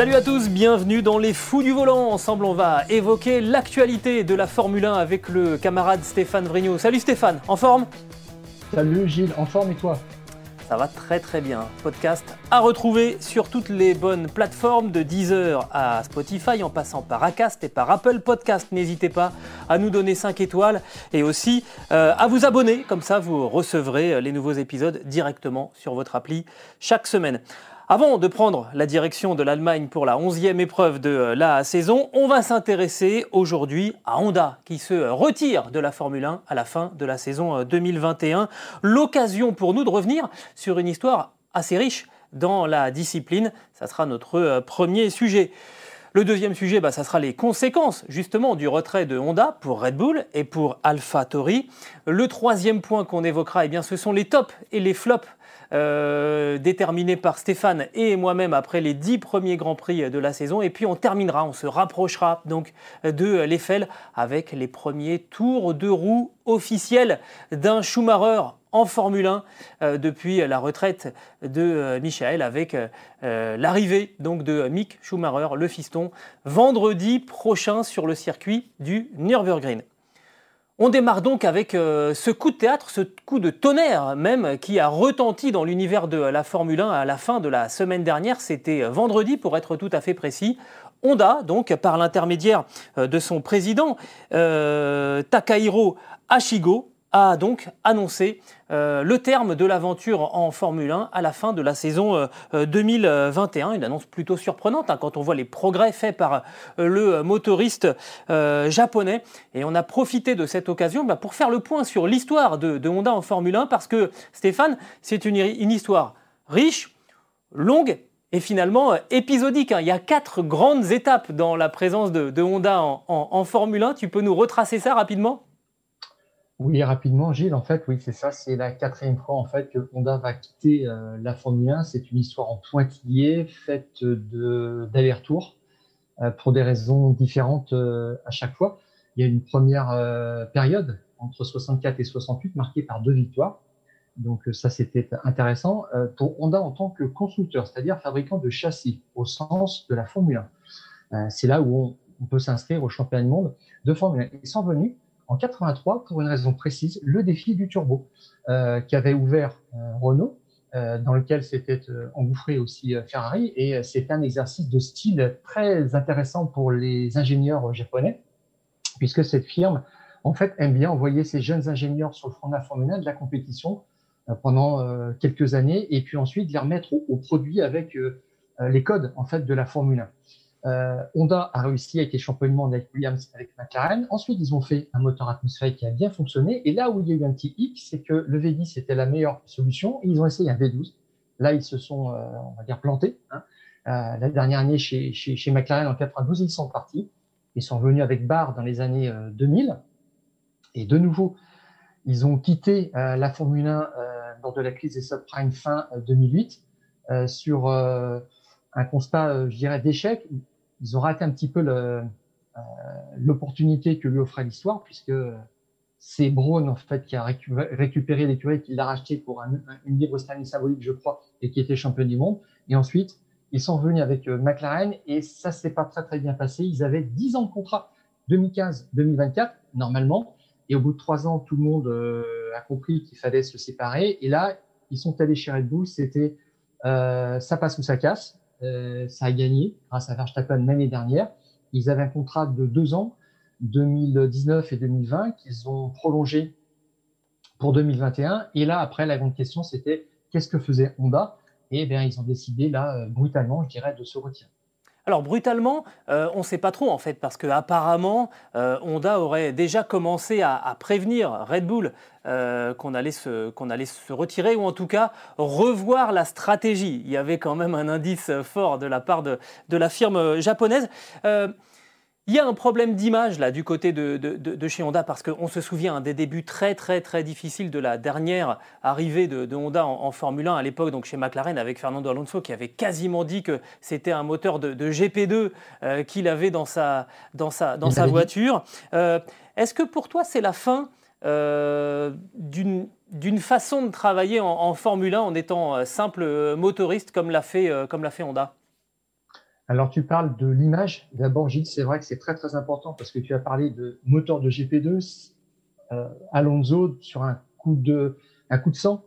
Salut à tous, bienvenue dans les fous du volant. Ensemble, on va évoquer l'actualité de la Formule 1 avec le camarade Stéphane Vrignot. Salut Stéphane, en forme? Salut Gilles, en forme et toi? Ça va très très bien. Podcast à retrouver sur toutes les bonnes plateformes de Deezer à Spotify en passant par Acast et par Apple Podcast. N'hésitez pas à nous donner 5 étoiles et aussi euh, à vous abonner. Comme ça, vous recevrez les nouveaux épisodes directement sur votre appli chaque semaine. Avant de prendre la direction de l'Allemagne pour la 11e épreuve de euh, la saison, on va s'intéresser aujourd'hui à Honda qui se retire de la Formule 1 à la fin de la saison 2021. Euh, L'occasion pour nous de revenir sur une histoire assez riche dans la discipline. Ça sera notre euh, premier sujet. Le deuxième sujet, bah, ça sera les conséquences justement du retrait de Honda pour Red Bull et pour AlphaTauri. Le troisième point qu'on évoquera, eh bien, ce sont les tops et les flops euh, déterminé par Stéphane et moi-même après les dix premiers Grands Prix de la saison. Et puis on terminera, on se rapprochera donc de l'Eiffel avec les premiers tours de roue officiels d'un Schumacher en Formule 1 euh, depuis la retraite de euh, Michael avec l'arrivée donc de Mick Schumacher, le fiston, vendredi prochain sur le circuit du Nürburgring. On démarre donc avec euh, ce coup de théâtre, ce coup de tonnerre même, qui a retenti dans l'univers de la Formule 1 à la fin de la semaine dernière. C'était vendredi pour être tout à fait précis. Honda, donc par l'intermédiaire euh, de son président euh, Takahiro Ashigo, a donc annoncé euh, le terme de l'aventure en Formule 1 à la fin de la saison 2021. Euh, Une annonce plutôt surprenante hein, quand on voit les progrès faits par euh, le motoriste japonais. Et on a profité de cette occasion bah, pour faire le point sur l'histoire de, Honda en Formule 1 parce que Stéphane, c'est une, histoire riche, longue et finalement épisodique. Hein. Il y a quatre grandes étapes dans la présence de, Honda en Formule 1. Tu peux nous retracer ça rapidement? Oui, rapidement, Gilles, en fait, oui, c'est ça. C'est la quatrième fois en fait que Honda va quitter euh, la Formule 1. C'est une histoire en pointillé, faite d'aller-retour euh, pour des raisons différentes euh, à chaque fois. Il y a une première période entre 64 et 68 marquée par deux victoires. Donc ça, c'était intéressant pour Honda en tant que constructeur, c'est-à-dire fabricant de châssis au sens de la Formule 1. c'est là où on, on peut s'inscrire au championnat du monde de Formule 1. Ils sont venus en 83 pour une raison précise, le défi du turbo, euh, qui avait ouvert euh, Renault, euh, dans lequel s'était engouffré aussi Ferrari, et c'est un exercice de style très intéressant pour les ingénieurs japonais, puisque cette firme, en fait, aime bien envoyer ses jeunes ingénieurs sur le front de la Formule 1 de la compétition pendant quelques années, et puis ensuite les remettre au, au produit avec les codes en fait de la Formule 1. Euh, Honda a réussi à être champion du monde avec Williams, avec McLaren. Ensuite, ils ont fait un moteur atmosphérique qui a bien fonctionné. Et là où il y a eu un petit hic, c'est que le V10 était la meilleure solution. ils ont essayé un V12. Là, ils se sont, euh, on va dire, plantés. Hein. Euh, la dernière année chez, McLaren en 92, ils sont partis. Ils sont venus avec Barr dans les années 2000. Et de nouveau, ils ont quitté la Formule 1 lors de la crise des subprimes fin 2008 sur un constat, je dirais, d'échec ils ont raté un petit peu euh, l'opportunité que lui offrait l'histoire, puisque c'est Braun en fait qui a récupéré l'écurie, qui l'a racheté pour un, une libre sterling symbolique, je crois, et qui était champion du monde. Et ensuite, ils sont venus avec euh, McLaren et ça s'est pas très très bien passé. Ils avaient 10 ans de contrat, 2015-2024 normalement, et au bout de trois ans, tout le monde euh, a compris qu'il fallait se séparer. Et là, ils sont allés chez Red Bull. C'était euh, ça passe ou ça casse. Euh, ça a gagné grâce à Verstappen l'année dernière. Ils avaient un contrat de deux ans, 2019 et 2020, qu'ils ont prolongé pour 2021. Et là, après, la grande question, c'était qu'est-ce que faisait Honda? Et bien, ils ont décidé, là, euh, brutalement, je dirais, de se retirer. Alors brutalement, euh, on ne sait pas trop en fait, parce qu'apparemment, euh, Honda aurait déjà commencé à, prévenir Red Bull euh, qu'on allait, se retirer, ou en tout cas revoir la stratégie. Il y avait quand même un indice fort de la part de la firme japonaise. Il y a un problème d'image là du côté de, chez Honda parce qu'on se souvient hein, des débuts très très très difficiles de la dernière arrivée de, Honda en, Formule 1 à l'époque, donc chez McLaren avec Fernando Alonso qui avait quasiment dit que c'était un moteur de, GP2 euh, qu'il avait dans sa, dans sa, dans sa voiture. Euh, est-ce que pour toi c'est la fin euh, d'une façon de travailler en, en, Formule 1 en étant simple motoriste comme l'a fait, comme l'a fait Honda? Alors, tu parles de l'image. D'abord, Gilles, c'est vrai que c'est très, très important parce que tu as parlé de moteur de GP2. Euh, Alonso, sur un coup, de, un coup de sang,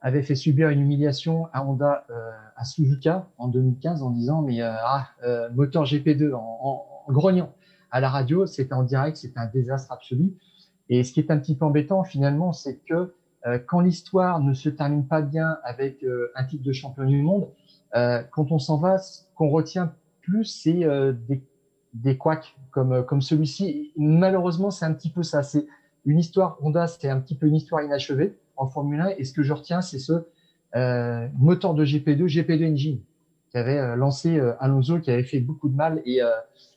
avait fait subir une humiliation à Honda, euh, à Suzuka en 2015 en disant mais euh, ah, moteur GP2 en, en, grognant à la radio, c'était en direct, c'était un désastre absolu. Et ce qui est un petit peu embêtant finalement, c'est que quand l'histoire ne se termine pas bien avec un titre de champion du monde, quand on s'en va, qu'on retient plus, c'est euh, des, des couacs comme, euh, comme celui-ci. Malheureusement, c'est un petit peu ça. C'est une histoire, Honda, c'est un petit peu une histoire inachevée en Formule 1. Et ce que je retiens, c'est ce euh, moteur de GP2, GP2 Engine, qui avait lancé Alonso, qui avait fait beaucoup de mal et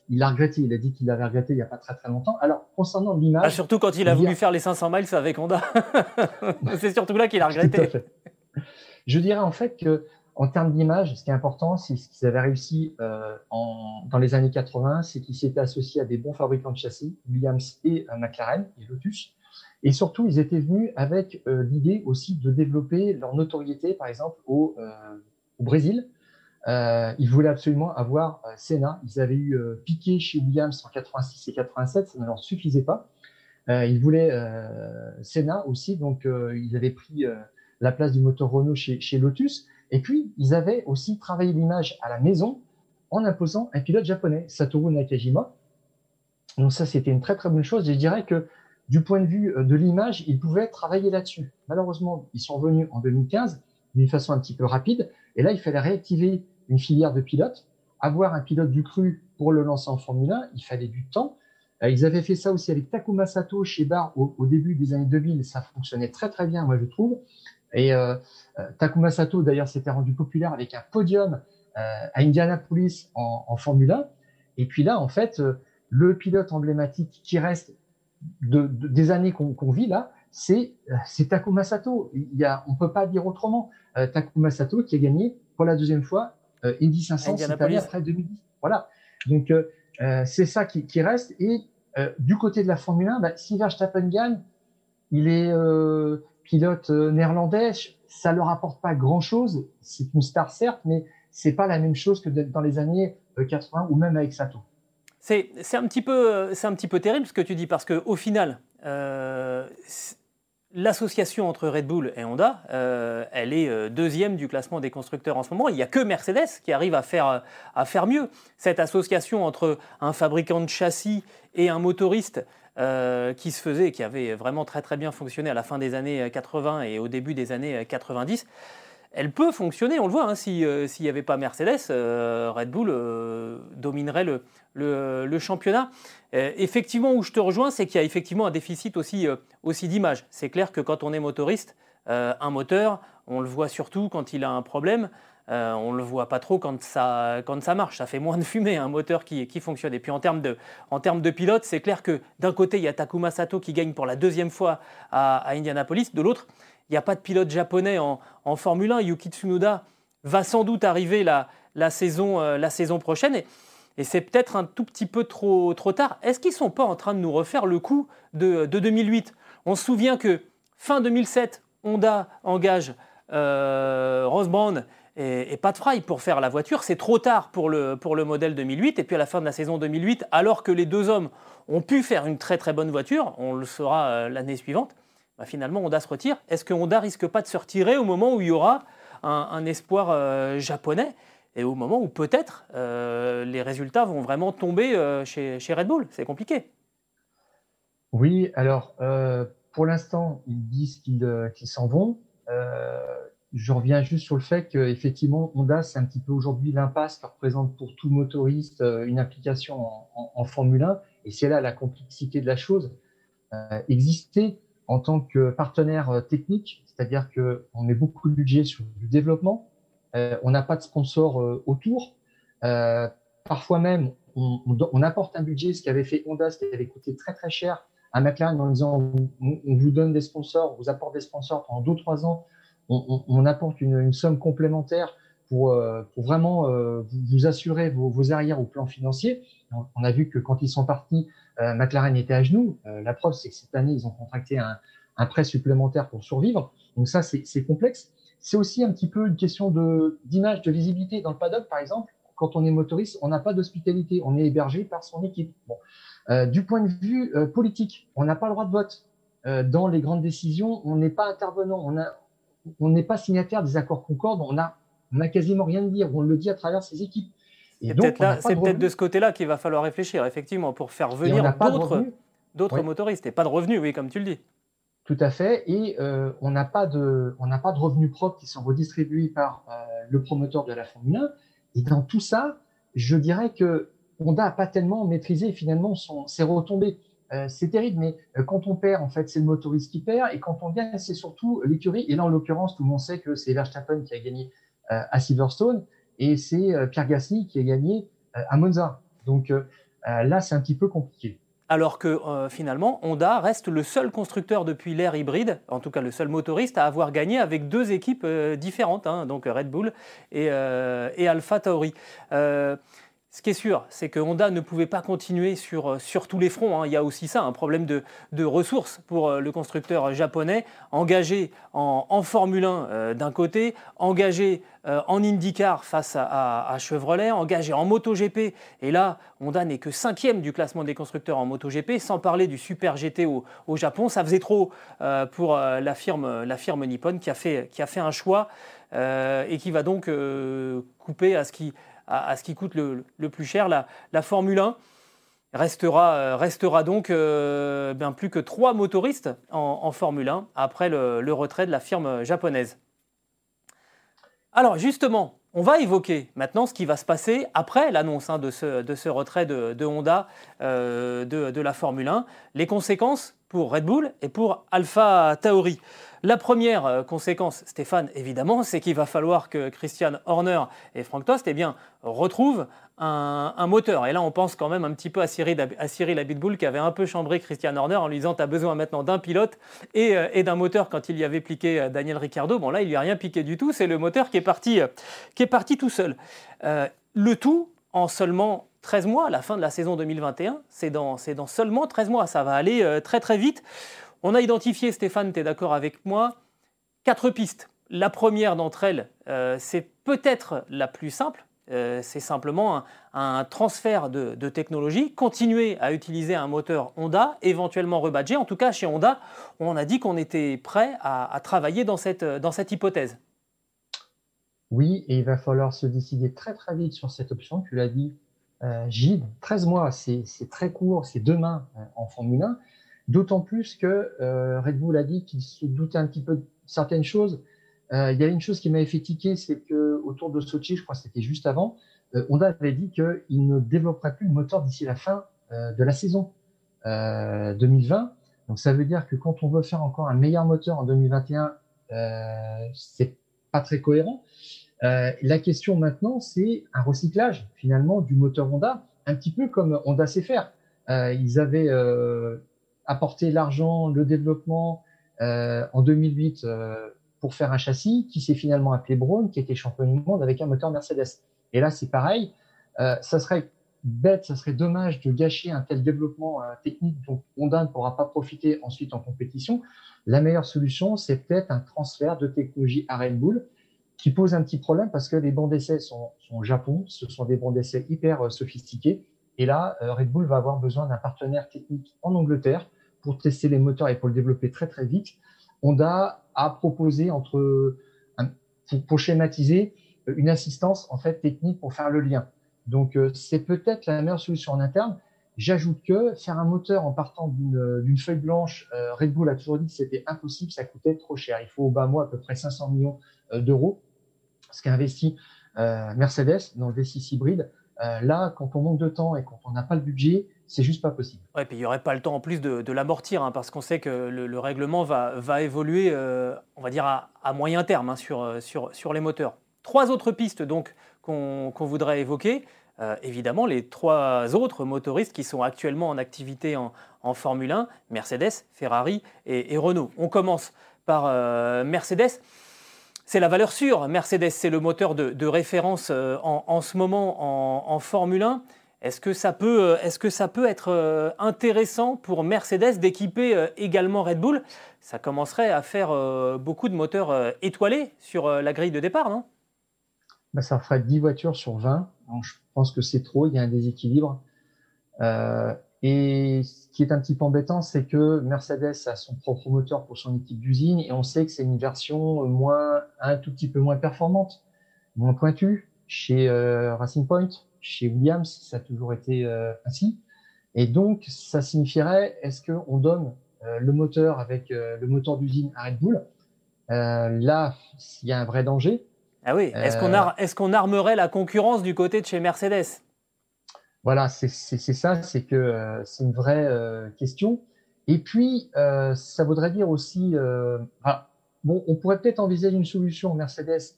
il l'a regretté. Il a dit qu'il l'avait regretté il n'y a pas très très longtemps. Alors, concernant l'image. Ah, surtout quand il a voulu faire les 500 miles avec Honda. c'est surtout là qu'il a regretté. Je dirais en fait que en termes d'image, ce qui est important, c'est ce qu'ils avaient réussi euh, dans les années 80, c'est qu'ils s'étaient associés à des bons fabricants de châssis, Williams et euh, McLaren et Lotus. Et surtout, ils étaient venus avec euh, l'idée aussi de développer leur notoriété, par exemple, au, Brésil. Ils voulaient absolument avoir Senna. Ils avaient eu Piqué chez Williams en 86 et 87, ça ne leur suffisait pas. ils voulaient Senna aussi, donc ils avaient pris la place du moteur Renault chez Lotus. Et puis, ils avaient aussi travaillé l'image à la maison en imposant un pilote japonais, Satoru Nakajima. Donc ça, c'était une très très bonne chose. Je dirais que du point de vue euh, de l'image, ils pouvaient travailler là-dessus. Malheureusement, ils sont venus en 2015 d'une façon un petit peu rapide. Et là, il fallait réactiver une filière de pilotes, avoir un pilote du cru pour le lancer en Formule 1. Il fallait du temps. Euh, ils avaient fait ça aussi avec Takuma Sato chez Bar au, au début des années 2000. Ça fonctionnait très très bien, moi je trouve. Et euh, euh, Takuma Sato, d'ailleurs, s'était rendu populaire avec un podium euh, à Indianapolis en, en, Formule 1. Et puis là, en fait, le pilote emblématique qui reste de, des années qu'on vit là, c'est Takuma Sato. Il y a, on peut pas dire autrement. Takuma Sato qui a gagné pour la deuxième fois Indy 500 cette année après 2010. Voilà. Donc c'est ça qui, qui, reste. Et du côté de la Formule 1, bah, si Verstappen gagne, il est pilote euh, néerlandais, ça leur apporte pas grand-chose. C'est une star certes, mais c'est pas la même chose que dans les années 80 euh, ou même avec Sato. C'est un petit peu c'est un petit peu terrible ce que tu dis parce que au final euh, l'association entre Red Bull et Honda, elle est deuxième du classement des constructeurs en ce moment. Il n'y a que Mercedes qui arrive à faire, à faire mieux. Cette association entre un fabricant de châssis et un motoriste, euh, qui se faisait qui avait vraiment très très bien fonctionné à la fin des années 80 et au début des années 90, elle peut fonctionner, on le voit, hein, euh, s'il n'y avait pas Mercedes, euh, Red Bull dominerait le, le, championnat. effectivement, où je te rejoins, c'est qu'il y a effectivement un déficit aussi, aussi d'image. C'est clair que quand on est motoriste, un moteur, on le voit surtout quand il a un problème. Euh, on ne le voit pas trop quand ça, quand ça marche. Ça fait moins de fumée, un moteur qui, qui fonctionne. Et puis en termes de, en termes de pilote, c'est clair que d'un côté, il y a Takuma Sato qui gagne pour la deuxième fois à, Indianapolis. De l'autre, il n'y a pas de pilote japonais en, Formule 1. Yuki Tsunoda va sans doute arriver la, la, saison, euh, la saison prochaine. Et, c'est peut-être un tout petit peu trop, trop tard. Est-ce qu'ils ne sont pas en train de nous refaire le coup de, 2008 On se souvient que fin 2007, Honda engage euh, Brown et, pas de Fry pour faire la voiture. C'est trop tard pour le, pour le modèle 2008. Et puis à la fin de la saison 2008, alors que les deux hommes ont pu faire une très très bonne voiture, on le saura euh, l'année suivante, bah, finalement Honda se retire. Est-ce que Honda risque pas de se retirer au moment où il y aura un, espoir euh, japonais et au moment où peut-être euh, les résultats vont vraiment tomber chez, chez, Red Bull? C'est compliqué. Oui, alors pour l'instant, ils disent qu'ils s'en vont je reviens juste sur le fait qu'effectivement, Honda, c'est un petit peu aujourd'hui l'impasse que représente pour tout motoriste une application en, Formule 1. Et c'est là la complexité de la chose. exister en tant que partenaire technique, c'est-à-dire qu'on met beaucoup de budget sur du développement, on n'a pas de sponsor autour. parfois même, on, on, apporte un budget, ce qui avait fait Honda, ce qui avait coûté très très cher à McLaren en disant on, vous donne des sponsors, on vous apporte des sponsors pendant deux trois ans, on, apporte une, somme complémentaire pour, euh, vraiment euh, vous, assurer vos, arrières au plan financier. On, a vu que quand ils sont partis, euh, McLaren était à genoux. la preuve, c'est que cette année, ils ont contracté un, prêt supplémentaire pour survivre. Donc ça, c'est complexe. C'est aussi un petit peu une question d'image, de visibilité dans le paddock, par exemple quand on est motoriste, on n'a pas d'hospitalité, on est hébergé par son équipe. Du point de vue politique, on n'a pas le droit de vote. Dans les grandes décisions, on n'est pas intervenant, on n'est pas signataire des accords Concorde, on n'a on a quasiment rien à dire, on le dit à travers ses équipes. c'est peut-être de, ce côté-là qu'il va falloir réfléchir, effectivement, pour faire venir d'autres motoristes. Et pas de revenus, oui, comme tu le dis. Tout à fait. Et on n'a pas, de, pas de revenus propres qui sont redistribués par le promoteur de la Formule 1. Et dans tout ça, je dirais que Honda n'a pas tellement maîtrisé finalement son, ses retombées. Euh, c'est terrible, mais euh, quand on perd, en fait, c'est le motoriste qui perd, et quand on gagne, c'est surtout l'écurie. Et là, en l'occurrence, tout le monde sait que c'est Verstappen qui a gagné euh, à Silverstone, et c'est Pierre Gasly qui a gagné à Monza. Donc là, c'est un petit peu compliqué alors que finalement, Honda reste le seul constructeur depuis l'ère hybride, en tout cas le seul motoriste à avoir gagné avec deux équipes différentes, hein, donc Red Bull et, et Alpha Tauri. Ce qui est sûr, c'est que Honda ne pouvait pas continuer sur, euh, sur tous les fronts. Hein. Il y a aussi ça, un problème de, de ressources pour euh, le constructeur japonais, engagé en, en Formule 1 euh, d'un côté, engagé en IndyCar face à, Chevrolet, engagé en MotoGP. Et là, Honda n'est que cinquième du classement des constructeurs en MotoGP, sans parler du Super GT au, au Japon. Ça faisait trop pour la firme, la firme Nippon qui a fait, qui a fait un choix et qui va donc couper à ce qui à, ce qui coûte le, plus cher. La, Formule 1 restera, euh, restera donc euh, bien plus que trois motoristes en, Formule 1 après le, retrait de la firme japonaise. Alors justement, on va évoquer maintenant ce qui va se passer après l'annonce hein, de, ce, retrait de, Honda euh, de, la Formule 1, les conséquences pour Red Bull et pour Alpha Tauri. La première euh, conséquence, Stéphane, évidemment, c'est qu'il va falloir que Christian Horner et Frank Tost eh retrouvent un, moteur. Et là, on pense quand même un petit peu à Cyril, à Cyril Abitboul qui avait un peu chambré Christian Horner en lui disant Tu as besoin maintenant d'un pilote euh, et, d'un moteur quand il y avait piqué euh, Daniel Ricciardo. Bon, là, il lui a rien piqué du tout. C'est le moteur qui est parti, tout seul. le tout en seulement 13 mois, la fin de la saison 2021. C'est dans, dans seulement 13 mois. Ça va aller très très vite. On a identifié, Stéphane, tu es d'accord avec moi, quatre pistes. La première d'entre elles, euh, c'est peut-être la plus simple, euh, c'est simplement un, transfert de, technologie, continuer à utiliser un moteur Honda, éventuellement rebadgé. En tout cas, chez Honda, on a dit qu'on était prêt à, travailler dans cette, hypothèse. Oui, et il va falloir se décider très très vite sur cette option. Tu l'as dit, euh, Gilles, 13 mois, c'est très court, c'est demain en Formule 1. D'autant plus que euh, Red Bull a dit qu'il se doutait un petit peu de certaines choses. Euh, il y a une chose qui m'avait fait tiquer, c'est que autour de Sochi, je crois que c'était juste avant, euh, Honda avait dit qu'il ne développerait plus le moteur d'ici la fin de la saison 2020. Donc ça veut dire que quand on veut faire encore un meilleur moteur en 2021, c'est pas très cohérent. la question maintenant, c'est un recyclage finalement du moteur Honda, un petit peu comme Honda sait faire. ils avaient apporter l'argent, le développement euh, en 2008 euh, pour faire un châssis qui s'est finalement appelé Braun, qui était champion du monde avec un moteur Mercedes. Et là, c'est pareil. Euh, ça serait bête, ça serait dommage de gâcher un tel développement technique dont Honda ne pourra pas profiter ensuite en compétition. La meilleure solution, c'est peut-être un transfert de technologie à Red Bull qui pose un petit problème parce que les bancs d'essai sont, sont, au Japon, ce sont des bancs d'essai hyper sophistiqués. Et là, Red Bull va avoir besoin d'un partenaire technique en Angleterre pour tester les moteurs et pour le développer très très vite, Honda a proposé entre pour, schématiser une assistance en fait technique pour faire le lien. Donc euh, c'est peut-être la meilleure solution en interne. J'ajoute que faire un moteur en partant d'une feuille blanche, euh, Red Bull a toujours dit que c'était impossible, ça coûtait trop cher. Il faut au bas mot à peu près 500 millions d'euros, ce qu'a investi Mercedes dans le V6 hybride. là, quand on manque de temps et quand on n'a pas le budget, c'est juste pas possible. Ouais, puis il n'y aurait pas le temps en plus de, l'amortir, hein, parce qu'on sait que le, règlement va, va évoluer, on va dire, à, moyen terme hein, sur, sur, sur les moteurs. Trois autres pistes donc qu'on voudrait évoquer. Euh, évidemment les trois autres motoristes qui sont actuellement en activité en, Formule 1, Mercedes, Ferrari et, Renault. On commence par euh, Mercedes. C'est la valeur sûre. Mercedes, c'est le moteur de, référence euh, en, ce moment en, Formule 1. Est-ce que, ça peut, être intéressant pour Mercedes d'équiper également Red Bull? Ça commencerait à faire beaucoup de moteurs étoilés sur la grille de départ, non? Bah, Ça ferait 10 voitures sur 20 je pense que c'est trop, il y a un déséquilibre. Euh, et ce qui est un petit peu embêtant, c'est que Mercedes a son propre moteur pour son équipe d'usine et on sait que c'est une version moins, un tout petit peu moins performante, moins pointue. Chez euh, Racing Point, chez Williams, ça a toujours été euh, ainsi. Et donc, ça signifierait, est-ce qu'on donne le moteur avec le moteur d'usine à Red Bull? Là, il y a un vrai danger. Ah oui, est-ce qu'on est armerait la concurrence du côté de chez Mercedes? Voilà, c'est ça, c'est que euh, c'est une vraie euh, question. Et puis, euh, ça voudrait dire aussi, bon, on pourrait peut-être envisager une solution. Mercedes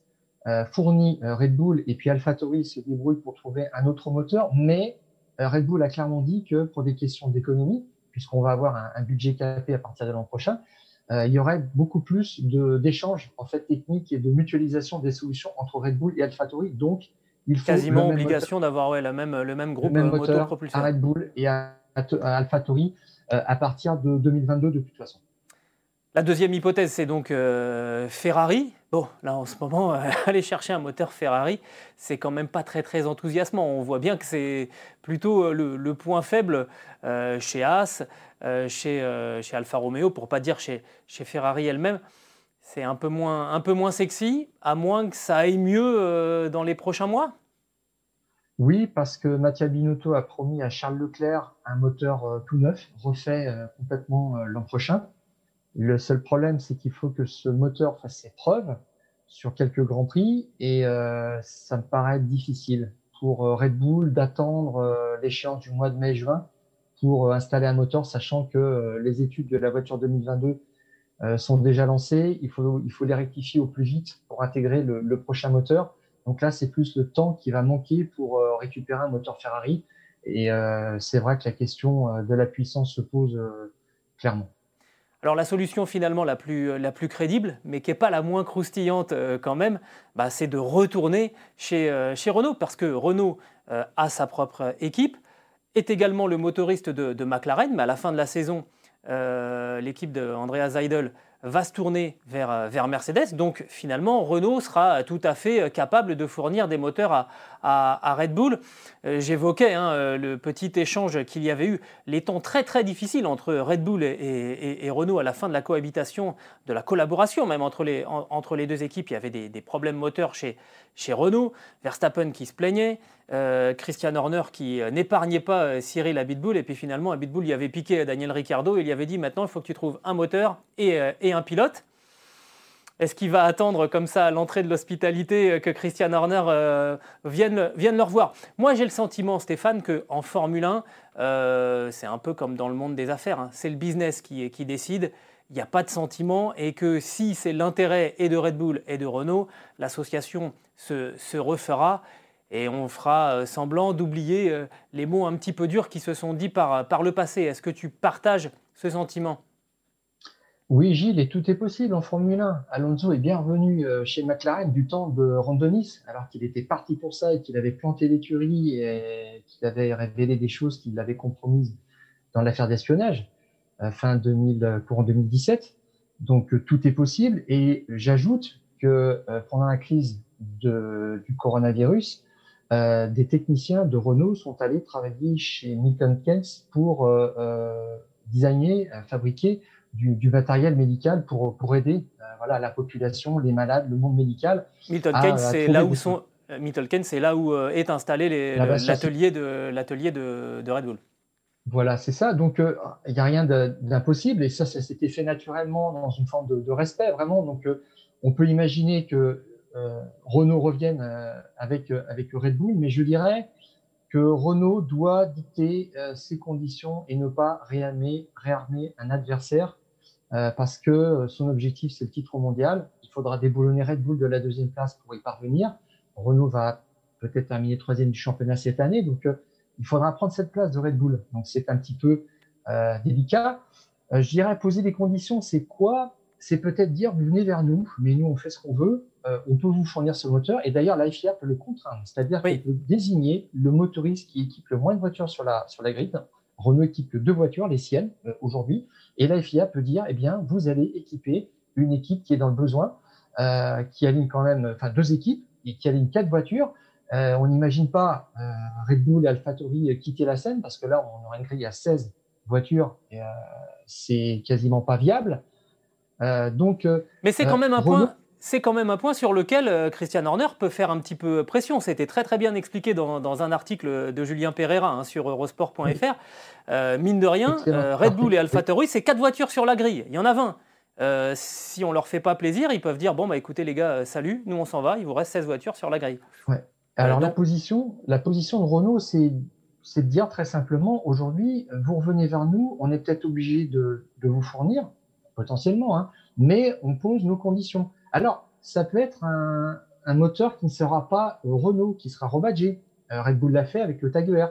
fournit Red Bull et puis AlphaTauri se débrouille pour trouver un autre moteur, mais Red Bull a clairement dit que pour des questions d'économie, puisqu'on va avoir un, un budget capé à partir de l'an prochain, euh, il y aurait beaucoup plus d'échanges en fait techniques et de mutualisation des solutions entre Red Bull et AlphaTauri. Donc, il faut quasiment obligation d'avoir ouais, même, le même groupe le même moteur à Red Bull et à, AlphaTauri euh, à partir de 2022 de toute façon. La deuxième hypothèse, c'est donc euh, Ferrari. Bon, là en ce moment, aller chercher un moteur Ferrari, c'est quand même pas très très enthousiasmant. On voit bien que c'est plutôt le, point faible chez Haas. Euh, chez, euh, chez Alfa Romeo, pour pas dire chez, chez Ferrari elle-même, c'est un, peu moins, un peu moins sexy, à moins que ça aille mieux euh, dans les prochains mois? Oui, parce que Mattia Binotto a promis à Charles Leclerc un moteur tout neuf, refait complètement l'an prochain. Le seul problème, c'est qu'il faut que ce moteur fasse ses preuves sur quelques grands prix et ça me paraît difficile pour Red Bull d'attendre l'échéance du mois de mai-juin pour euh, installer un moteur, sachant que euh, les études de la voiture 2022 euh, sont déjà lancées. Il faut, il faut les rectifier au plus vite pour intégrer le, prochain moteur. Donc là, c'est plus le temps qui va manquer pour récupérer un moteur Ferrari. Et c'est vrai que la question de la puissance se pose clairement. Alors la solution finalement la plus, plus crédible, mais qui n'est pas la moins croustillante quand même, bah, c'est de retourner chez, chez Renault, parce que Renault a sa propre équipe est également le motoriste de, McLaren, mais à la fin de la saison, euh, l'équipe de Andrea Seidel va se tourner vers, euh, vers Mercedes. Donc finalement, Renault sera tout à fait euh, capable de fournir des moteurs à, à, Red Bull. Euh, j'évoquais hein, le petit échange qu'il y avait eu, les temps très très difficiles entre Red Bull et, Renault à la fin de la cohabitation, de la collaboration même entre les, entre les deux équipes. Il y avait des, problèmes moteurs chez, chez Renault, Verstappen qui se plaignait, Christian Horner qui n'épargnait pas Cyril Abitbull et puis finalement Abitbull y avait piqué Daniel Ricciardo il y avait dit maintenant il faut que tu trouves un moteur et, un pilote. Est-ce qu'il va attendre comme ça à l'entrée de l'hospitalité que Christian Horner euh, vienne, vienne, le revoir? Moi, j'ai le sentiment, Stéphane, qu'en Formule 1, euh, c'est un peu comme dans le monde des affaires. Hein. C'est le business qui, qui décide. Il n'y a pas de sentiment et que si c'est l'intérêt et de Red Bull et de Renault, l'association se, se, refera et on fera euh, semblant d'oublier les mots un petit peu durs qui se sont dits par, par le passé. Est-ce que tu partages ce sentiment? Oui, Gilles, et tout est possible en Formule 1. Alonso est bien revenu euh, chez McLaren du temps de Randonis, alors qu'il était parti pour ça et qu'il avait planté l'écurie et qu'il avait révélé des choses qui l'avaient compromise dans l'affaire d'espionnage euh, fin 2000, euh, courant 2017. Donc tout est possible. Et j'ajoute que pendant la crise du coronavirus, des techniciens de Renault sont allés travailler chez Milton Keynes pour designer, fabriquer du, matériel médical pour, pour aider euh, voilà, la population, les malades, le monde médical. Milton Keynes, c'est là où sont. Milton c'est là où est installé l'atelier de, l'atelier de, de, Red Bull. Voilà, c'est ça. Donc, euh, il n'y a rien d'impossible. Et ça, ça s'était fait naturellement dans une forme de, respect, vraiment. Donc, euh, on peut imaginer que Renault revienne avec, avec Red Bull, mais je dirais que Renault doit dicter ses conditions et ne pas réarmer, un adversaire parce que son objectif, c'est le titre mondial. Il faudra déboulonner Red Bull de la deuxième place pour y parvenir. Renault va peut-être terminer troisième du championnat cette année, donc il faudra prendre cette place de Red Bull. Donc c'est un petit peu euh, délicat. Euh, je dirais poser des conditions, c'est quoi C'est peut-être dire vous venez vers nous, mais nous on fait ce qu'on veut, euh, on peut vous fournir ce moteur. Et d'ailleurs la FIA peut le contraindre, c'est-à-dire qu'elle peut désigner le motoriste qui équipe le moins de voitures sur la sur la grille. Renault équipe que deux voitures, les siennes aujourd'hui, et la FIA peut dire eh bien vous allez équiper une équipe qui est dans le besoin, qui aligne quand même, enfin deux équipes et qui aligne quatre voitures. Euh, on n'imagine pas euh, Red Bull et AlphaTauri quitter la scène parce que là, on aurait une grille à 16 voitures et euh, c'est quasiment pas viable. Donc, Mais c'est quand même un point. C'est quand même un point sur lequel Christian Horner peut faire un petit peu pression. C'était très très bien expliqué dans, un article de Julien Pereira hein, sur eurosport.fr. mine de rien, Red Bull et AlphaTauri, c'est quatre voitures sur la grille. Il y en a 20. si on leur fait pas plaisir, ils peuvent dire bon bah écoutez les gars, salut, nous on s'en va, il vous reste 16 voitures sur la grille. Ouais. Alors la position, la position de Renault, c'est c'est de dire très simplement, aujourd'hui, vous revenez vers nous, on est peut-être obligé de, de, vous fournir, potentiellement, hein, mais on pose nos conditions. Alors, ça peut être un, moteur qui ne sera pas Renault, qui sera rebadgé. Euh, Red Bull l'a fait avec le Tag R.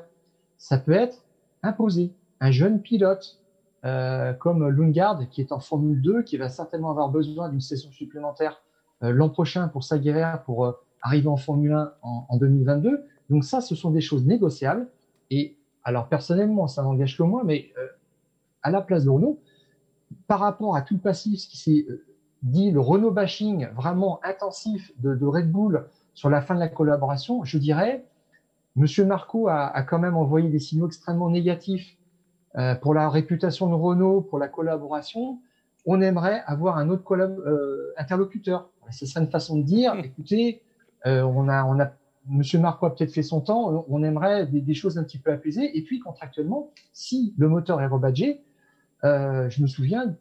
Ça peut être imposé. Un jeune pilote, euh, comme Lundgaard, qui est en Formule 2, qui va certainement avoir besoin d'une session supplémentaire euh, l'an prochain pour s'aguerrir, pour arriver en Formule 1 en, 2022. Donc ça, ce sont des choses négociables. Et alors personnellement, ça n'engage que moi, mais à la place de Renault, par rapport à tout le passif, ce qui s'est euh, dit, le Renault bashing vraiment intensif de, Red Bull sur la fin de la collaboration, je dirais, Monsieur Marco a, quand même envoyé des signaux extrêmement négatifs euh, pour la réputation de Renault, pour la collaboration. On aimerait avoir un autre interlocuteur. Ce serait une façon de dire, mmh. écoutez, euh, on a, on a, Monsieur Marco a peut-être fait son temps. On aimerait des, choses un petit peu apaisées. Et puis contractuellement, si le moteur est rebadgé, euh, je me souviens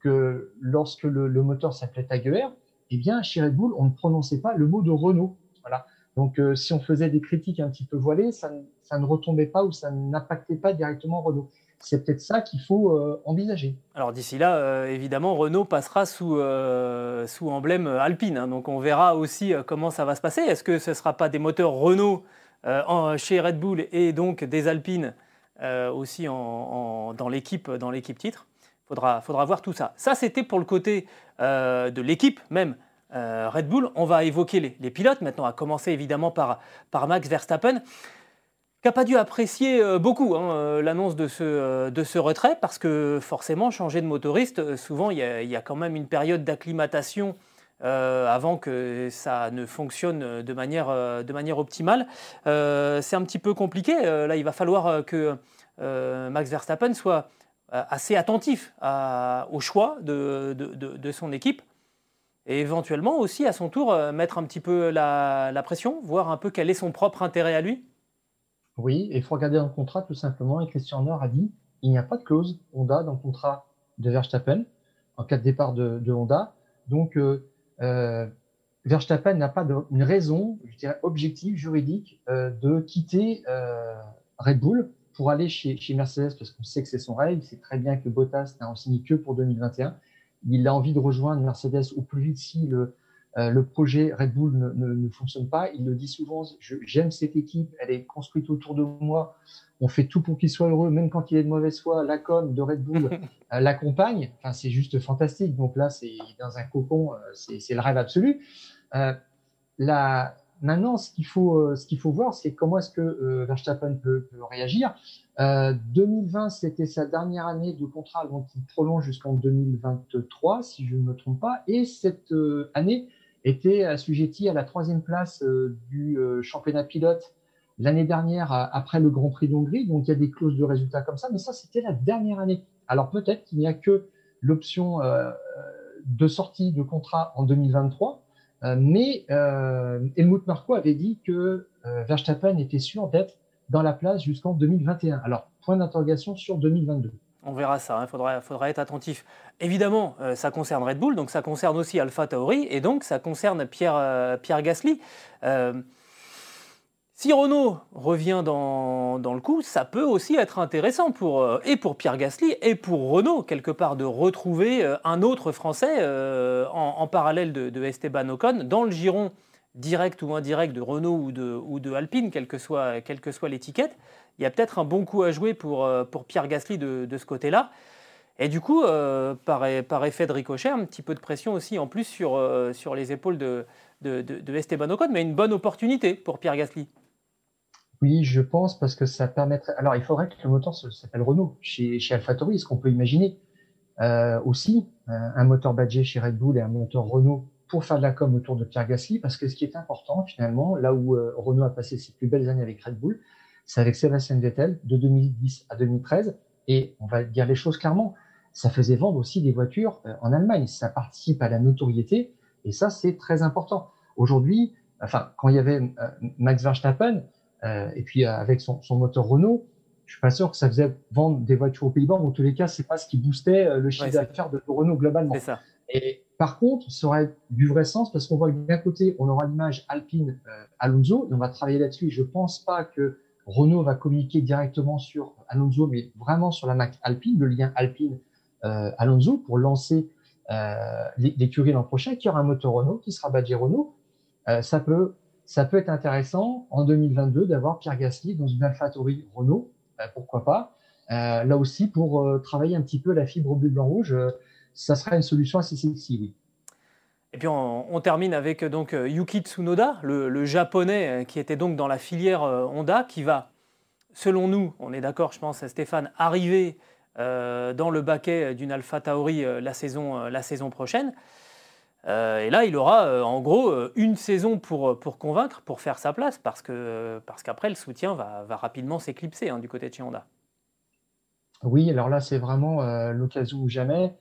que lorsque le, moteur s'appelait Taguer, eh bien chez Red Bull, on ne prononçait pas le mot de Renault. Voilà. Donc euh, si on faisait des critiques un petit peu voilées, ça, ne retombait pas ou ça n'impactait pas directement Renault c'est peut-être ça qu'il faut euh, envisager. Alors d'ici là, évidemment, Renault passera sous, sous emblème Alpine. Hein. donc on verra aussi comment ça va se passer. Est-ce que ce ne sera pas des moteurs Renault chez Red Bull et donc des Alpines aussi dans l'équipe dans l'équipe titre faudra, faudra voir tout ça. Ça, c'était pour le côté de l'équipe même. Red Bull, on va évoquer les, les, pilotes maintenant, à commencer évidemment par, par Max Verstappen qui n'a pas dû apprécier euh, beaucoup hein, euh, l'annonce de ce, euh, de ce retrait, parce que forcément, changer de motoriste, souvent, il y, a, quand même une période d'acclimatation avant que ça ne fonctionne de manière, de manière optimale. c'est un petit peu compliqué. là, il va falloir que Max Verstappen soit assez attentif au choix de, de, son équipe et éventuellement aussi à son tour mettre un petit peu la, la pression, voir un peu quel est son propre intérêt à lui. Oui, il faut regarder dans le contrat tout simplement. Et Christian Horner a dit il n'y a pas de clause Honda dans le contrat de Verstappen en cas de départ de, Honda. Donc, euh, euh, Verstappen n'a pas de, une raison, je dirais, objective, juridique, euh, de quitter euh, Red Bull pour aller chez, Mercedes parce qu'on sait que c'est son rêve. Il sait très bien que Bottas n'a signé que pour 2021. Il a envie de rejoindre Mercedes au plus vite si le, euh, le projet Red Bull ne, fonctionne pas. Il le dit souvent, j'aime cette équipe, elle est construite autour de moi, on fait tout pour qu'il soit heureux, même quand il est de mauvaise foi, la com de Red Bull euh, l'accompagne. Enfin, c'est juste fantastique. Donc là, c'est dans un cocon, euh, c'est le rêve absolu. maintenant, ce qu'il faut, ce qu'il faut voir, c'est comment est-ce que Verstappen peut, peut réagir. 2020, c'était sa dernière année de contrat, donc il prolonge jusqu'en 2023, si je ne me trompe pas. Et cette année, était assujetti à la troisième place euh, du euh, championnat pilote l'année dernière après le Grand Prix d'Hongrie. Donc il y a des clauses de résultats comme ça, mais ça c'était la dernière année. Alors peut-être qu'il n'y a que l'option euh, de sortie de contrat en 2023, mais Helmut Marko avait dit que Verstappen était sûr d'être dans la place jusqu'en 2021. Alors point d'interrogation sur 2022. On verra ça, il hein. faudra, être attentif. Évidemment, euh, ça concerne Red Bull, donc ça concerne aussi Alpha Tauri, et donc ça concerne Pierre, euh, Gasly. Euh, si Renault revient dans, le coup, ça peut aussi être intéressant pour, et pour Pierre Gasly et pour Renault, quelque part, de retrouver un autre Français en, parallèle de, Esteban Ocon dans le giron direct ou indirect de Renault ou de, ou de Alpine, quelle que soit, quelle que soit l'étiquette il y a peut-être un bon coup à jouer pour, euh, pour Pierre Gasly de, ce côté-là. Et du coup, euh, par, par, effet de ricochet, un petit peu de pression aussi en plus sur, euh, sur les épaules de, de, Esteban Ocon, mais une bonne opportunité pour Pierre Gasly. Oui, je pense, parce que ça permettrait. Alors, il faudrait que le moteur s'appelle Renault chez, chez AlphaTauri, ce qu'on peut imaginer aussi un moteur badgé chez Red Bull et un moteur Renault pour faire de la com autour de Pierre Gasly, parce que ce qui est important finalement, là où Renault a passé ses plus belles années avec Red Bull, c'est avec Sébastien Vettel de 2010 à 2013. Et on va dire les choses clairement, ça faisait vendre aussi des voitures euh, en Allemagne. Ça participe à la notoriété et ça, c'est très important. Aujourd'hui, enfin, quand il y avait euh, Max Verstappen euh, et puis avec son, moteur Renault, je suis pas sûr que ça faisait vendre des voitures aux Pays-Bas. En tous les cas, c'est pas ce qui boostait le chiffre d'affaires de Renault globalement. Ça. Et par contre, ça aurait du vrai sens parce qu'on voit d'un côté, on aura l'image Alpine Alonso et on va travailler là-dessus. Je pense pas que Renault va communiquer directement sur Alonso, mais vraiment sur la marque Alpine, le lien Alpine-Alonso euh, pour lancer euh, l'écurie l'an prochain, qui aura un moteur Renault, qui sera badgé Renault. Euh, ça, peut, ça peut être intéressant en 2022 d'avoir Pierre Gasly dans une AlphaTauri Renault, pourquoi pas. là aussi, pour travailler un petit peu la fibre bleu blanc rouge, ça sera une solution assez sexy, oui. Et puis on, termine avec euh, donc euh, Yuki Tsunoda, le, japonais euh, qui était donc dans la filière Honda, qui va, selon nous, on est d'accord, je pense, Stéphane, arriver dans le baquet d'une Alpha Tauri la, saison, la saison prochaine. et là, il aura en gros une saison pour, pour convaincre, pour faire sa place, parce que parce qu'après le soutien va, va rapidement s'éclipser hein, du côté de chez Honda. Oui, alors là, c'est vraiment l'occasion ou jamais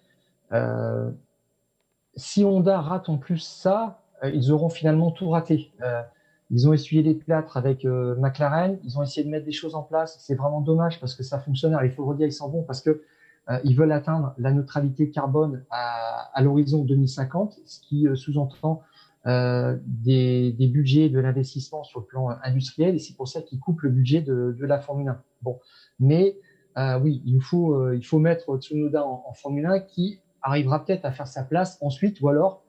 si Honda rate en plus ça, euh, ils auront finalement tout raté. Euh, ils ont essuyé les plâtres avec euh, McLaren, ils ont essayé de mettre des choses en place. C'est vraiment dommage parce que ça fonctionne. il faut redire, ils s'en vont parce que ils veulent atteindre la neutralité carbone à, l'horizon 2050, ce qui sous-entend des, des, budgets de l'investissement sur le plan industriel et c'est pour ça qu'ils coupent le budget de, la Formule 1. Bon, mais oui, il faut mettre Tsunoda en Formule 1 qui arrivera peut-être à faire sa place ensuite, ou alors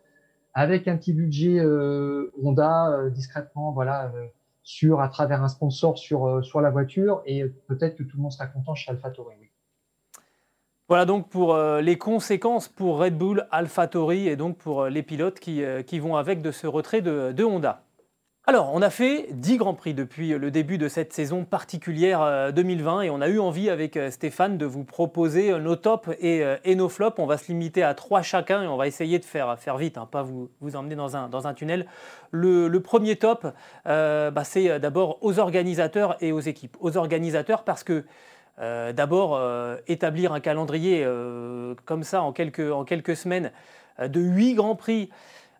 avec un petit budget euh, Honda euh, discrètement, voilà, euh, sur à travers un sponsor sur sur la voiture, et peut-être que tout le monde sera content chez AlphaTauri. Oui. Voilà donc pour les conséquences pour Red Bull, AlphaTauri et donc pour les pilotes qui, qui vont avec de ce retrait de, de Honda. Alors, on a fait 10 Grands Prix depuis le début de cette saison particulière 2020 euh, et on a eu envie avec euh, Stéphane de vous proposer euh, nos tops et, nos flops. On va se limiter à trois chacun et on va essayer de faire, faire vite, hein, pas vous, vous emmener dans un, tunnel. Le, premier top, bah, c'est d'abord aux organisateurs et aux équipes. Aux organisateurs parce que d'abord, établir un calendrier comme ça en quelques, en quelques semaines de 8 Grands Prix.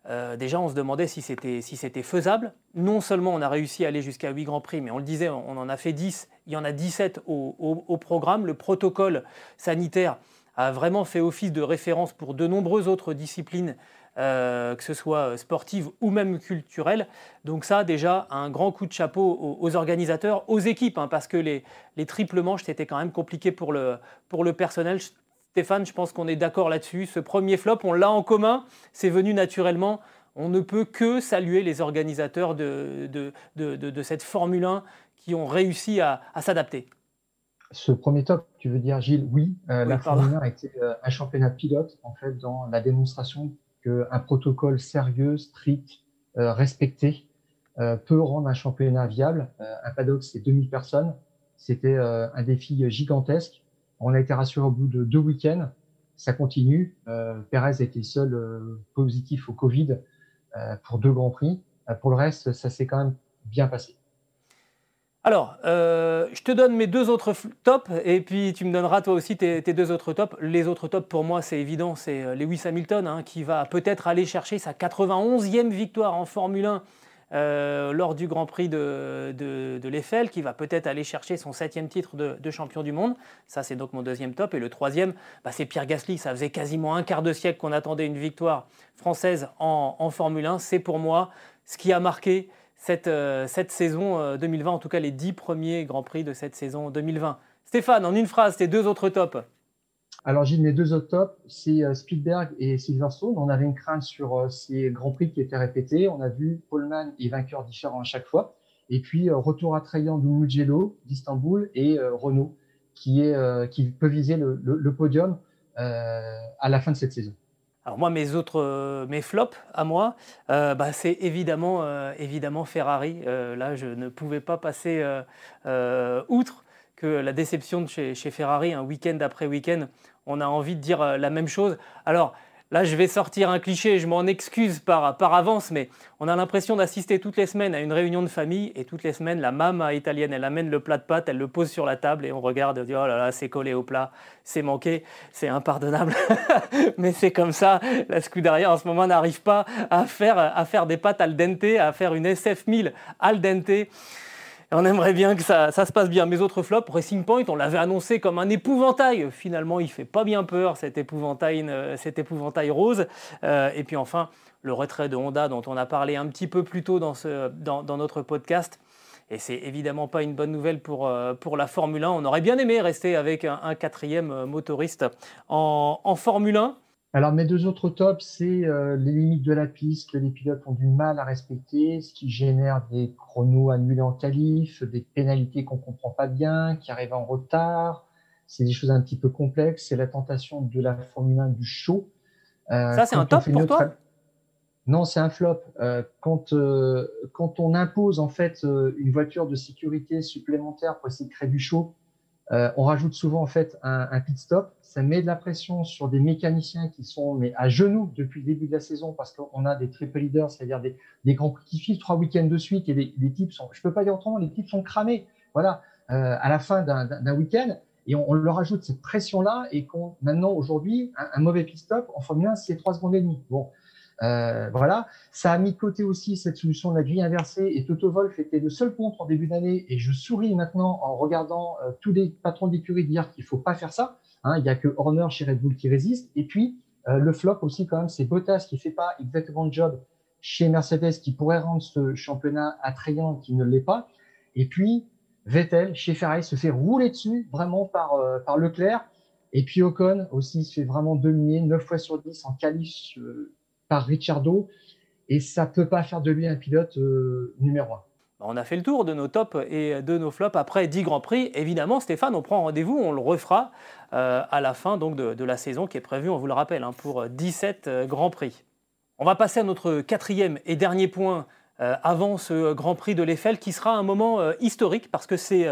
Euh, déjà, on se demandait si c'était si faisable. Non seulement on a réussi à aller jusqu'à 8 Grands Prix, mais on le disait, on en a fait 10, il y en a 17 au, programme. Le protocole sanitaire a vraiment fait office de référence pour de nombreuses autres disciplines, euh, que ce soit sportives ou même culturelles. Donc ça, déjà, un grand coup de chapeau aux, organisateurs, aux équipes, hein, parce que les, les triples manches, c'était quand même compliqué pour le, pour le personnel. Stéphane, je pense qu'on est d'accord là-dessus. Ce premier flop, on l'a en commun, c'est venu naturellement. On ne peut que saluer les organisateurs de, de, cette Formule 1 qui ont réussi à, s'adapter. Ce premier top, tu veux dire, Gilles, oui, euh, la Formule 1 a été euh, un championnat pilote, en fait, dans la démonstration qu'un protocole sérieux, strict, euh, respecté, peut rendre un championnat viable. un paddock, c'est 2000 personnes. C'était un défi gigantesque. On a été rassuré au bout de deux week-ends. Ça continue. Euh, Perez a été seul euh, positif au Covid euh, pour deux grands prix. Pour le reste, ça s'est quand même bien passé. Alors, je te donne mes deux autres tops et puis tu me donneras toi aussi tes, deux autres tops. Les autres tops, pour moi, c'est évident, c'est Lewis Hamilton hein, qui va peut-être aller chercher sa 91e victoire en Formule 1 euh, lors du Grand Prix de, de, l'Eiffel, qui va peut-être aller chercher son septième titre de, champion du monde. Ça, c'est donc mon deuxième top. Et le troisième, bah, c'est Pierre Gasly. Ça faisait quasiment un quart de siècle qu'on attendait une victoire française en, Formule 1. C'est pour moi ce qui a marqué cette, euh, cette saison 2020, en tout cas les dix premiers Grands Prix de cette saison 2020. Stéphane, en une phrase, tes deux autres tops. Alors, j'ai mes deux autres tops, c'est euh, Spielberg et Silverstone. On avait une crainte sur euh, ces grands prix qui étaient répétés. On a vu Paulman et vainqueurs différents à chaque fois. Et puis, euh, retour attrayant de Mugello d'Istanbul et Renault qui, est, qui peut viser le, podium à la fin de cette saison. Alors moi, mes autres, mes flops à moi, bah, c'est évidemment, évidemment Ferrari. là, je ne pouvais pas passer outre que la déception de chez Ferrari, un week-end après week-end, on a envie de dire euh, la même chose. Alors là, je vais sortir un cliché, je m'en excuse par, avance, mais on a l'impression d'assister toutes les semaines à une réunion de famille et toutes les semaines, la maman italienne, elle amène le plat de pâtes, elle le pose sur la table et on regarde on dit oh là là, c'est collé au plat, c'est manqué, c'est impardonnable. mais c'est comme ça, la Scuderia en ce moment n'arrive pas à faire, à faire des pâtes al dente, à faire une SF1000 al dente on aimerait bien que ça, se passe bien. Mes autres flops, Racing Point, on l'avait annoncé comme un épouvantail. Finalement, il fait pas bien peur, cet épouvantail, euh, épouvantail rose. Euh, et puis enfin, le retrait de Honda dont on a parlé un petit peu plus tôt dans, notre podcast. Et c'est évidemment pas une bonne nouvelle pour, euh, la Formule 1. On aurait bien aimé rester avec un, quatrième motoriste en Formule 1. Alors, mes deux autres tops, c'est euh, les limites de la piste que les pilotes ont du mal à respecter, ce qui génère des chronos annulés en qualif, des pénalités qu'on comprend pas bien, qui arrivent en retard. C'est des choses un petit peu complexes. C'est la tentation de la Formule 1 du show. Euh, Ça, c'est un top pour toi? Non, c'est un flop. Euh, quand, quand on impose en fait une voiture de sécurité supplémentaire pour essayer de créer du show, euh, on rajoute souvent en fait un, un, pit stop. Ça met de la pression sur des mécaniciens qui sont mais à genoux depuis le début de la saison parce qu'on a des triple leaders, c'est-à-dire des, des grands qui filent trois week-ends de suite et les, types sont, je peux pas dire autrement, les types sont cramés. Voilà, euh, à la fin d'un week-end et on, on, leur ajoute cette pression-là et qu'on maintenant aujourd'hui un, un, mauvais pit stop en Formule 1 c'est trois secondes et demie. Bon, euh, voilà, ça a mis de côté aussi cette solution de la grille inversée et Toto Wolf était le seul contre en début d'année et je souris maintenant en regardant euh, tous les patrons d'écurie dire qu'il faut pas faire ça. Hein, il y a que Horner chez Red Bull qui résiste et puis euh, le flop aussi quand même c'est Bottas qui fait pas exactement le job chez Mercedes qui pourrait rendre ce championnat attrayant qui ne l'est pas et puis Vettel chez Ferrari se fait rouler dessus vraiment par par Leclerc et puis Ocon aussi se fait vraiment dominer 9 fois sur 10 en qualif par Ricciardo et ça peut pas faire de lui un pilote euh, numéro un. On a fait le tour de nos tops et de nos flops après 10 Grands Prix. Évidemment, Stéphane, on prend rendez-vous, on le refera euh, à la fin donc, de, la saison qui est prévue, on vous le rappelle, hein, pour 17 euh, Grands Prix. On va passer à notre quatrième et dernier point avant ce Grand Prix de l'Eiffel qui sera un moment historique parce que c'est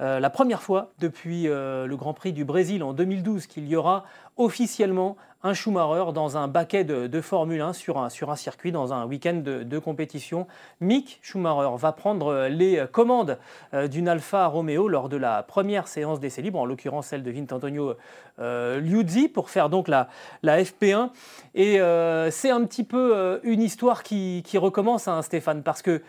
la première fois depuis le Grand Prix du Brésil en 2012 qu'il y aura officiellement un Schumacher dans un baquet de, Formule 1 sur un, circuit, dans un week-end de, compétition. Mick Schumacher va prendre les commandes euh, d'une Alfa Romeo lors de la première séance d'essai libre, en l'occurrence celle de Vincentonio euh, Liuzzi, pour faire donc la, la FP1. Et euh, c'est un petit peu une histoire qui, recommence, hein, Stéphane, parce que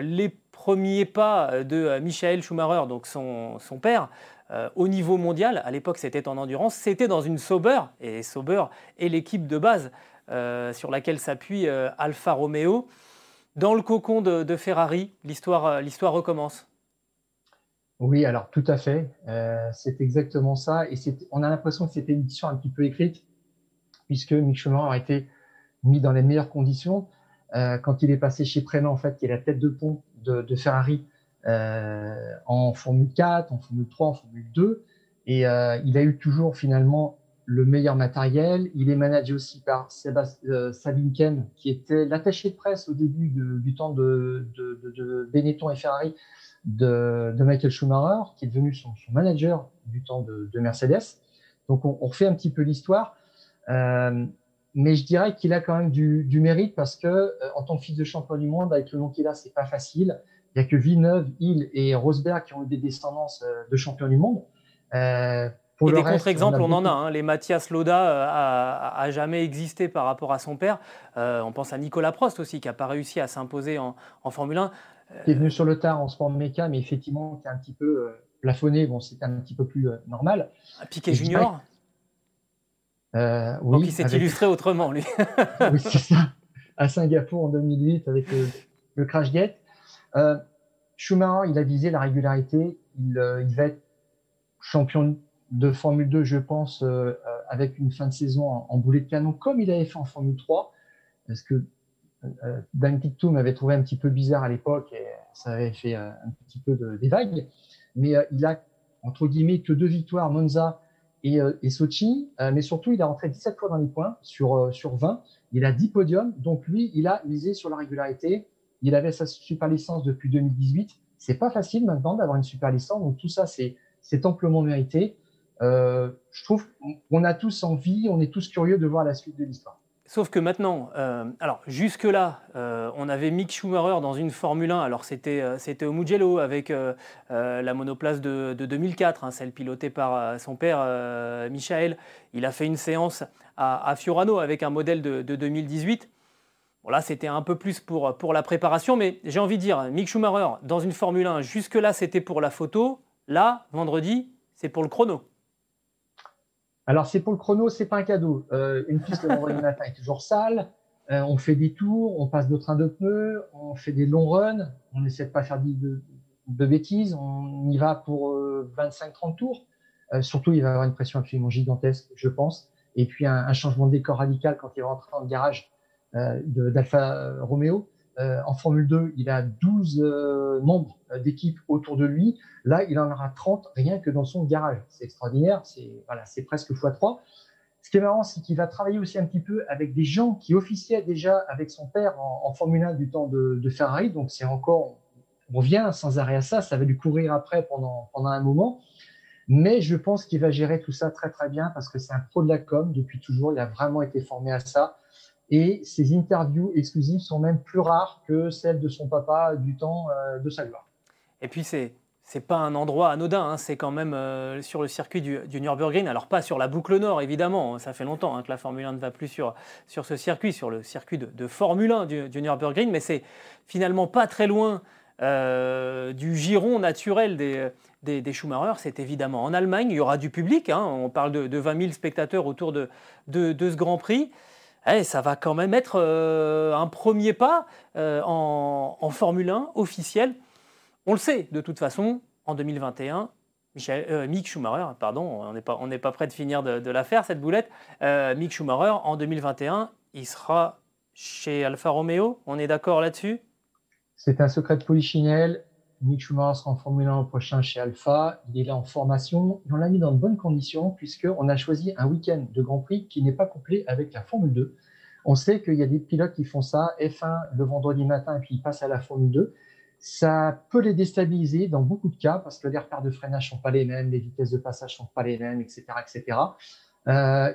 les premiers pas de Michael Schumacher, donc son, père, euh, au niveau mondial, à l'époque c'était en endurance, c'était dans une Sauber, et Sauber est l'équipe de base euh, sur laquelle s'appuie euh, Alfa Romeo. Dans le cocon de, Ferrari, l'histoire recommence. Oui, alors tout à fait, c'est exactement ça, et on a l'impression que c'était une histoire un petit peu écrite, puisque Mick Schumacher a été mis dans les meilleures conditions. quand il est passé chez Prema, en fait, qui est la tête de pont de Ferrari, euh, en Formule 4, en Formule 3, en Formule 2. Et euh, il a eu toujours finalement le meilleur matériel. Il est managé aussi par Sébastien euh, Sabinken, qui était l'attaché de presse au début du temps de, Benetton et Ferrari de, Michael Schumacher, qui est devenu son, manager du temps de, Mercedes. Donc on, refait un petit peu l'histoire. Mais je dirais qu'il a quand même du, du mérite parce que euh, en tant que fils de champion du monde, avec le nom qu'il a, c'est pas facile. Il n'y a que Villeneuve, Hill et Rosberg qui ont eu des descendances euh, de champions du monde. Euh, et des contre-exemples, on, en a. Hein. Les Mathias Loda a, a, jamais existé par rapport à son père. on pense à Nicolas Prost aussi, qui n'a pas réussi à s'imposer en, Formule 1. Qui est venu sur le tard en sport méca, mais effectivement, qui est un petit peu plafonné. Bon, c'est un petit peu plus normal. Piquet Junior euh, oui, Donc il s'est illustré autrement, lui. oui, c'est ça. À Singapour en 2008 avec le, Crash Gate. Euh, Schumacher, il a visé la régularité. Il, euh, il, va être champion de Formule 2, je pense, euh, avec une fin de saison en, boulet de canon, comme il avait fait en Formule 3. Parce que euh, Dan Pictum avait trouvé un petit peu bizarre à l'époque et ça avait fait un petit peu de, des vagues. Mais il a, entre guillemets, que deux victoires, Monza et, euh, et Sochi, euh, mais surtout, il a rentré 17 fois dans les points sur, euh, sur 20. Il a 10 podiums, donc lui, il a misé sur la régularité. Il avait sa super licence depuis 2018. C'est pas facile maintenant d'avoir une super licence, donc tout ça, c'est amplement mérité. Euh, je trouve qu'on a tous envie, on est tous curieux de voir la suite de l'histoire. Sauf que maintenant, euh, alors jusque-là, euh, on avait Mick Schumacher dans une Formule 1. Alors c'était euh, au Mugello avec la monoplace de, 2004, hein, celle pilotée par son père Michael. Il a fait une séance à, Fiorano avec un modèle de, 2018. Bon là, c'était un peu plus pour, pour la préparation, mais j'ai envie de dire, Mick Schumacher dans une Formule 1, jusque-là, c'était pour la photo. Là, vendredi, c'est pour le chrono. Alors, c'est pour le chrono, c'est pas un cadeau. Euh, une piste le vendredi matin est toujours sale. Euh, on fait des tours, on passe de train de pneus, on fait des longs runs. On essaie de pas faire de, de, bêtises. On y va pour 25-30 euh, tours. Euh, surtout, il va y avoir une pression absolument gigantesque, je pense. Et puis, un, un changement de décor radical quand il va rentrer dans le garage euh, d'Alfa Romeo. Euh, en Formule 2, il a 12 euh, membres euh, d'équipe autour de lui. Là, il en aura 30 rien que dans son garage. C'est extraordinaire, c'est voilà, presque x3. Ce qui est marrant, c'est qu'il va travailler aussi un petit peu avec des gens qui officiaient déjà avec son père en, Formule 1 du temps de, de Ferrari. Donc, c'est encore, on revient sans arrêt à ça. Ça va lui courir après pendant, pendant un moment. Mais je pense qu'il va gérer tout ça très très bien parce que c'est un pro de la com depuis toujours. Il a vraiment été formé à ça et ses interviews exclusives sont même plus rares que celles de son papa du temps euh, de sa gloire. Et puis c'est c'est pas un endroit anodin, hein. c'est quand même euh, sur le circuit du, du, Nürburgring. Alors pas sur la boucle nord évidemment, ça fait longtemps hein, que la Formule 1 ne va plus sur, sur ce circuit, sur le circuit de, Formule 1 du, du, Nürburgring, mais c'est finalement pas très loin euh, du giron naturel des, des, Schumacher. C'est évidemment en Allemagne, il y aura du public, hein. on parle de, de, 20 000 spectateurs autour de, de ce Grand Prix. Eh, ça va quand même être euh, un premier pas euh, en, Formule 1 officiel. On le sait, de toute façon, en 2021, Michel, euh, Mick Schumacher, pardon, on n'est pas, pas prêt de finir de, la faire, cette boulette. Mick Schumacher, en 2021, il sera chez Alfa Romeo. On est d'accord là-dessus? C'est un secret de polichinelle. Mick Schumacher en Formule 1 prochain chez Alpha. Il est là en formation. Et on l'a mis dans de bonnes conditions puisqu'on a choisi un week-end de Grand Prix qui n'est pas complet avec la Formule 2. On sait qu'il y a des pilotes qui font ça, F1 le vendredi matin et puis ils passent à la Formule 2. Ça peut les déstabiliser dans beaucoup de cas parce que les repères de freinage sont pas les mêmes, les vitesses de passage sont pas les mêmes, etc., etc. Euh,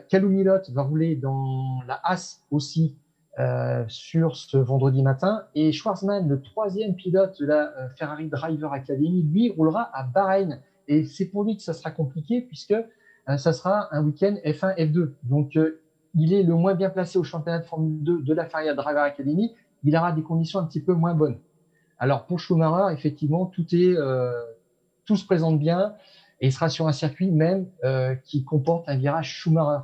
va rouler dans la As aussi euh, sur ce vendredi matin. Et Schwarzman, le troisième pilote de la euh, Ferrari Driver Academy, lui roulera à Bahreïn. Et c'est pour lui que ça sera compliqué puisque euh, ça sera un week-end F1, F2. Donc il est le moins bien placé au championnat de Formule 2 de la Ferrari Driver Academy. Il aura des conditions un petit peu moins bonnes. Alors pour Schumacher, effectivement, tout est tout se présente bien et il sera sur un circuit même qui comporte un virage Schumacher.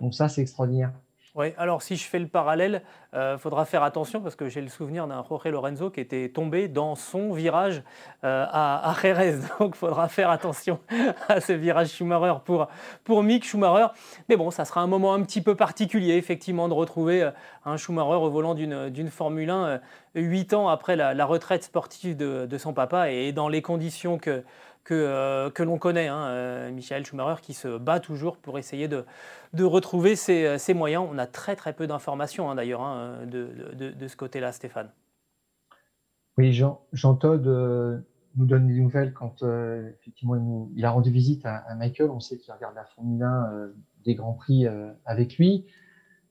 Donc ça, c'est extraordinaire. Oui, alors si je fais le parallèle, il euh, faudra faire attention parce que j'ai le souvenir d'un Jorge Lorenzo qui était tombé dans son virage euh, à, Jerez. Donc il faudra faire attention à ce virage Schumacher pour, Mick Schumacher. Mais bon, ça sera un moment un petit peu particulier, effectivement, de retrouver euh, un Schumacher au volant d'une Formule 1 huit ans après la, retraite sportive de, son papa et dans les conditions que, que, euh, que l'on connaît, hein, euh, Michael Schumacher, qui se bat toujours pour essayer de, retrouver ses, euh, ses, moyens. On a très très peu d'informations hein, d'ailleurs hein, de, ce côté-là, Stéphane. Oui, Jean, Jean Todd nous donne des nouvelles quand effectivement il, a rendu visite à, Michael. On sait qu'il regarde la Formule 1 des Grands Prix avec lui.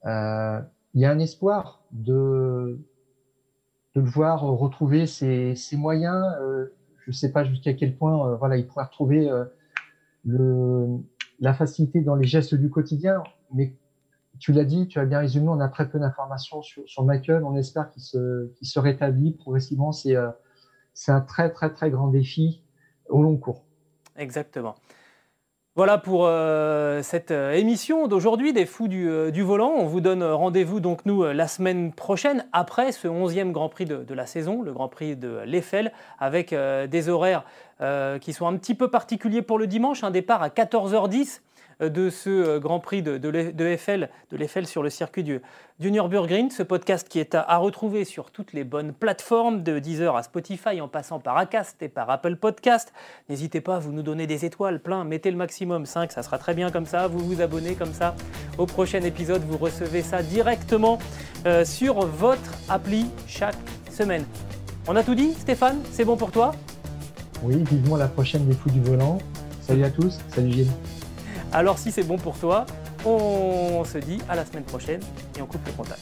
il y a un espoir de, le voir retrouver ses moyens je ne sais pas jusqu'à quel point euh, voilà, il pourrait retrouver euh, la facilité dans les gestes du quotidien, mais tu l'as dit, tu as bien résumé, on a très peu d'informations sur, Michael. On espère qu'il se, se rétablit progressivement. Euh, c'est un très, très, très grand défi au long cours. Exactement. Voilà pour euh, cette euh, émission d'aujourd'hui des Fous du, Volant. On vous donne rendez-vous donc nous la semaine prochaine après ce 11e Grand Prix de, de la saison, le Grand Prix de l'Eiffel, avec des horaires qui sont un petit peu particuliers pour le dimanche, un départ à 14h10 de ce euh, Grand Prix de, de, l'Eiffel sur le circuit du, du, Nürburgring. Ce podcast qui est à, retrouver sur toutes les bonnes plateformes, de Deezer à Spotify, en passant par Acast et par Apple Podcast. N'hésitez pas, vous nous donner des étoiles plein, mettez le maximum 5, ça sera très bien comme ça. Vous vous abonnez comme ça. Au prochain épisode, vous recevez ça directement euh, sur votre appli chaque semaine. On a tout dit, Stéphane? C'est bon pour toi? Oui, vivement la prochaine des Fous du Volant. Salut à tous, salut Gilles. Alors si c'est bon pour toi, on se dit à la semaine prochaine et on coupe le contact.